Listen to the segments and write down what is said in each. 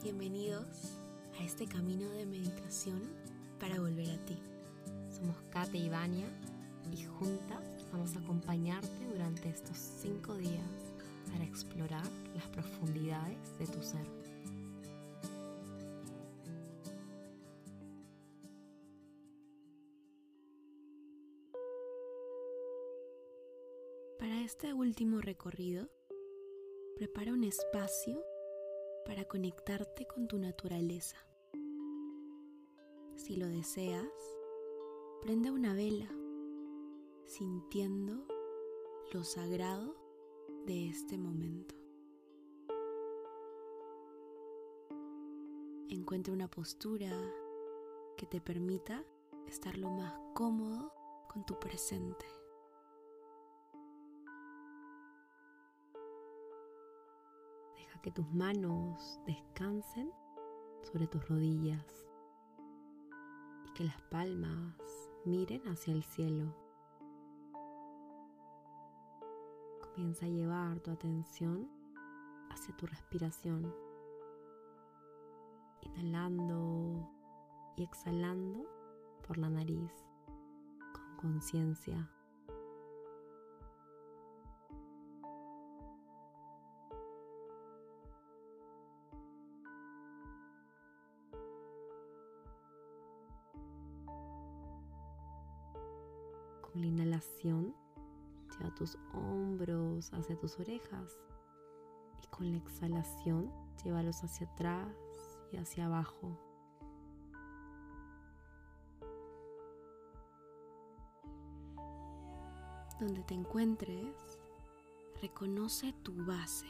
Bienvenidos a este camino de meditación para volver a ti. Somos Kate y Vania y juntas vamos a acompañarte durante estos cinco días para explorar las profundidades de tu ser. Para este último recorrido, prepara un espacio para conectarte con tu naturaleza. Si lo deseas, prende una vela, sintiendo lo sagrado de este momento. Encuentra una postura que te permita estar lo más cómodo con tu presente. Que tus manos descansen sobre tus rodillas y que las palmas miren hacia el cielo. Comienza a llevar tu atención hacia tu respiración, inhalando y exhalando por la nariz con conciencia. Con la inhalación, lleva tus hombros hacia tus orejas y con la exhalación, llévalos hacia atrás y hacia abajo. Donde te encuentres, reconoce tu base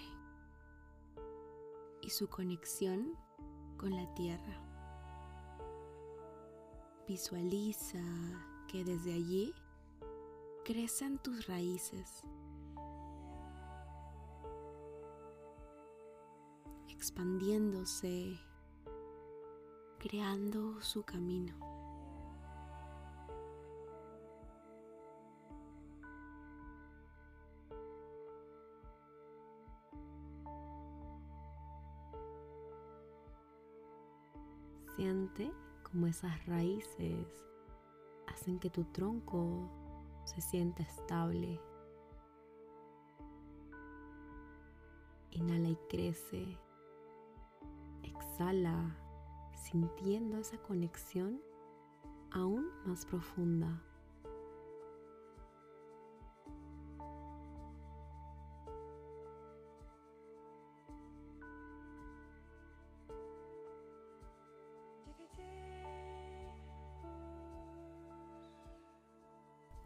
y su conexión con la tierra. Visualiza que desde allí crecen tus raíces, expandiéndose, creando su camino. Siente como esas raíces hacen que tu tronco se sienta estable. Inhala y crece. Exhala sintiendo esa conexión aún más profunda.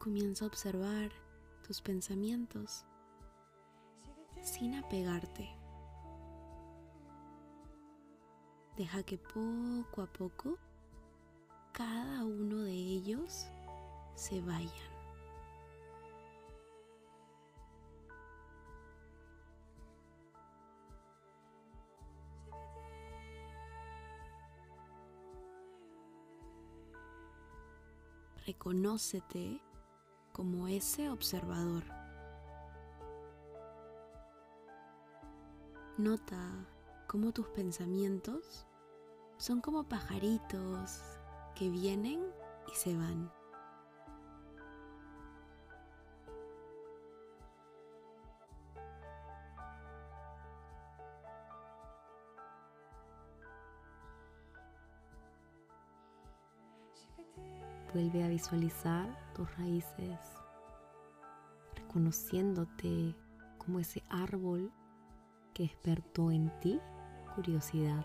Comienza a observar tus pensamientos sin apegarte. Deja que poco a poco cada uno de ellos se vayan. Reconócete como ese observador. Nota cómo tus pensamientos son como pajaritos que vienen y se van. Vuelve a visualizar tus raíces, reconociéndote como ese árbol que despertó en ti curiosidad.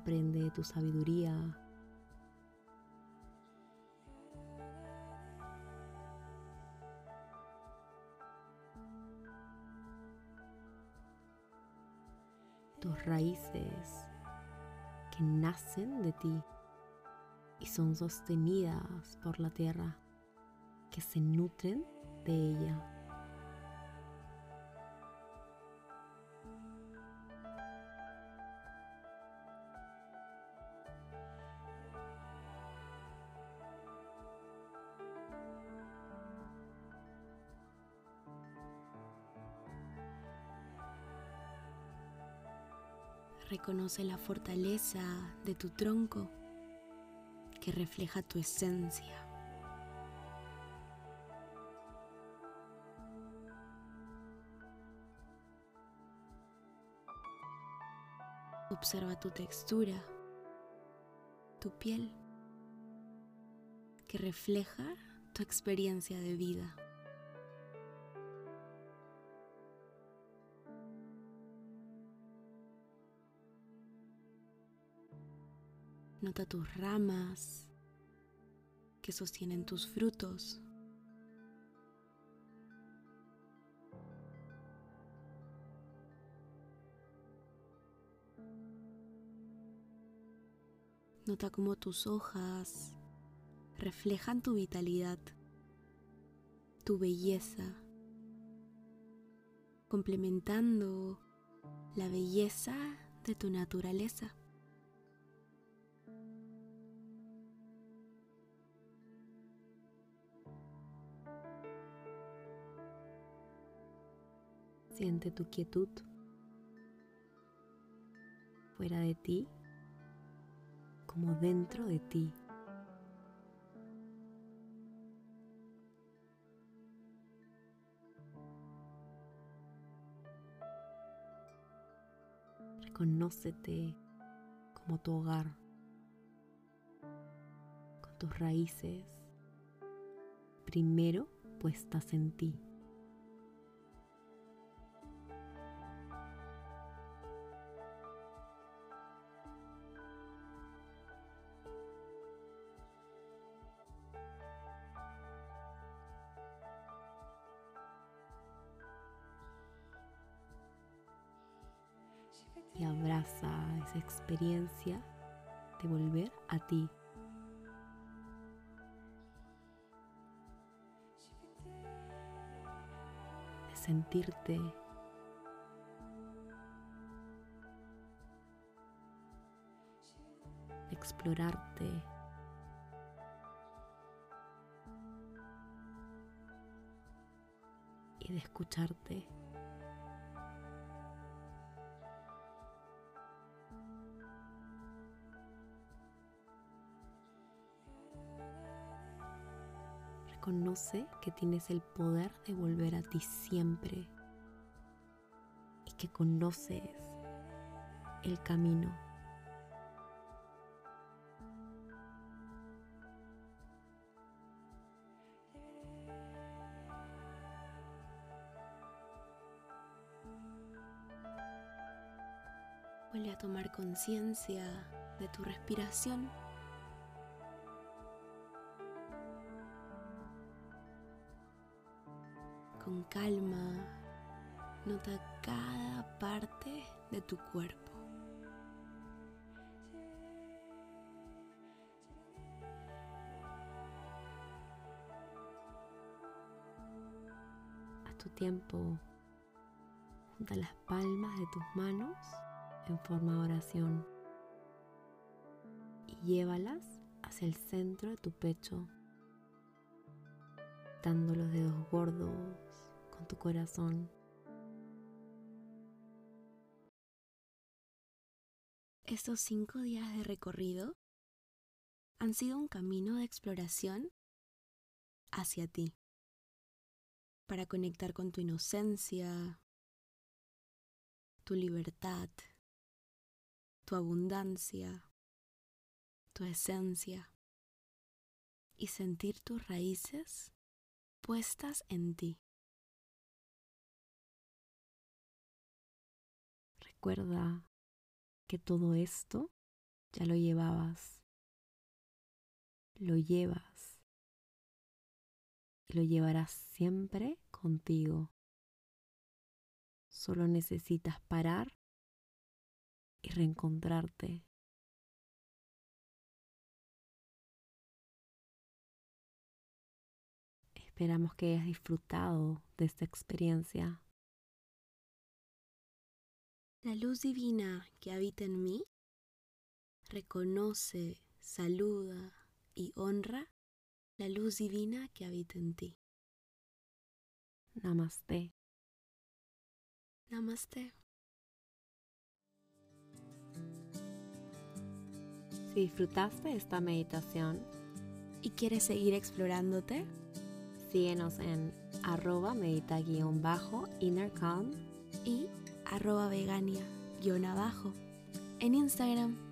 Aprende tu sabiduría. Tus raíces que nacen de ti y son sostenidas por la tierra, que se nutren de ella. Reconoce la fortaleza de tu tronco que refleja tu esencia. Observa tu textura, tu piel, que refleja tu experiencia de vida. Nota tus ramas que sostienen tus frutos. Nota cómo tus hojas reflejan tu vitalidad, tu belleza, complementando la belleza de tu naturaleza. Siente tu quietud fuera de ti como dentro de ti. Reconócete como tu hogar, con tus raíces primero puestas en ti. Esa experiencia de volver a ti. De sentirte de explorarte y de escucharte. Reconoce que tienes el poder de volver a ti siempre y que conoces el camino. Vuelve a tomar conciencia de tu respiración. Con calma, nota cada parte de tu cuerpo. A tu tiempo, junta las palmas de tus manos en forma de oración y llévalas hacia el centro de tu pecho, dando los dedos gordos tu corazón. Estos cinco días de recorrido han sido un camino de exploración hacia ti, para conectar con tu inocencia, tu libertad, tu abundancia, tu esencia y sentir tus raíces puestas en ti. Recuerda que todo esto ya lo llevabas, lo llevas y lo llevarás siempre contigo. Solo necesitas parar y reencontrarte. Esperamos que hayas disfrutado de esta experiencia. La luz divina que habita en mí reconoce, saluda y honra la luz divina que habita en ti. Namaste. Namaste. Si disfrutaste esta meditación y quieres seguir explorándote, síguenos en arroba medita-innercalm y arroba vegania-abajo en Instagram.